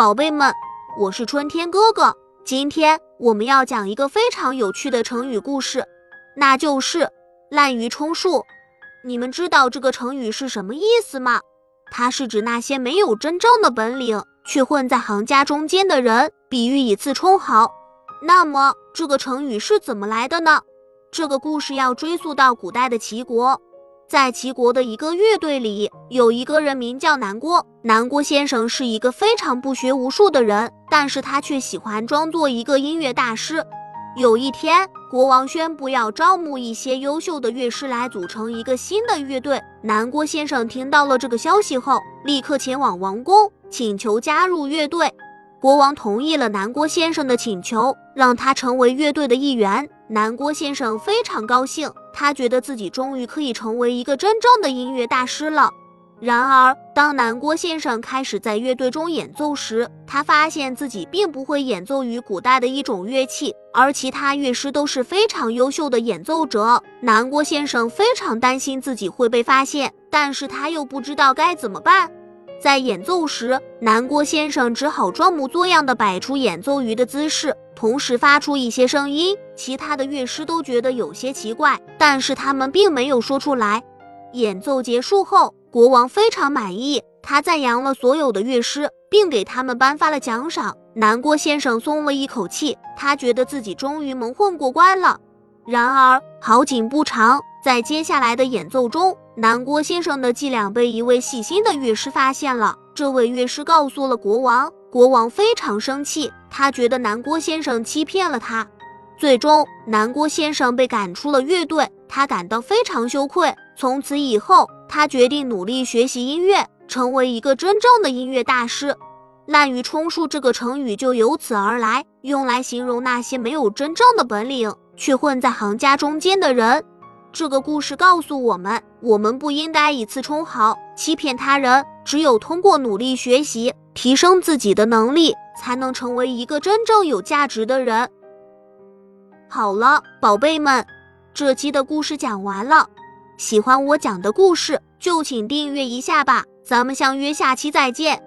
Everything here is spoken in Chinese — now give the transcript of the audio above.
宝贝们，我是春天哥哥。今天我们要讲一个非常有趣的成语故事，那就是“滥竽充数”。你们知道这个成语是什么意思吗？它是指那些没有真正的本领却混在行家中间的人，比喻以次充好。那么这个成语是怎么来的呢？这个故事要追溯到古代的齐国。在齐国的一个乐队里，有一个人名叫南郭。南郭先生是一个非常不学无术的人，但是他却喜欢装作一个音乐大师。有一天，国王宣布要招募一些优秀的乐师来组成一个新的乐队。南郭先生听到了这个消息后，立刻前往王宫，请求加入乐队。国王同意了南郭先生的请求，让他成为乐队的一员。南郭先生非常高兴，他觉得自己终于可以成为一个真正的音乐大师了。然而，当南郭先生开始在乐队中演奏时，他发现自己并不会演奏于古代的一种乐器，而其他乐师都是非常优秀的演奏者。南郭先生非常担心自己会被发现，但是他又不知道该怎么办。在演奏时，南郭先生只好装模作样地摆出演奏鱼的姿势，同时发出一些声音。其他的乐师都觉得有些奇怪，但是他们并没有说出来。演奏结束后，国王非常满意，他赞扬了所有的乐师，并给他们颁发了奖赏。南郭先生松了一口气，他觉得自己终于蒙混过关了。然而好景不长，在接下来的演奏中，南郭先生的伎俩被一位细心的乐师发现了。这位乐师告诉了国王，国王非常生气，他觉得南郭先生欺骗了他。最终，南郭先生被赶出了乐队，他感到非常羞愧。从此以后，他决定努力学习音乐，成为一个真正的音乐大师。滥竽充数这个成语就由此而来，用来形容那些没有真正的本领。却混在行家中间的人，这个故事告诉我们，我们不应该以次充好，欺骗他人。只有通过努力学习，提升自己的能力，才能成为一个真正有价值的人。好了，宝贝们，这期的故事讲完了。喜欢我讲的故事，就请订阅一下吧。咱们相约下期再见。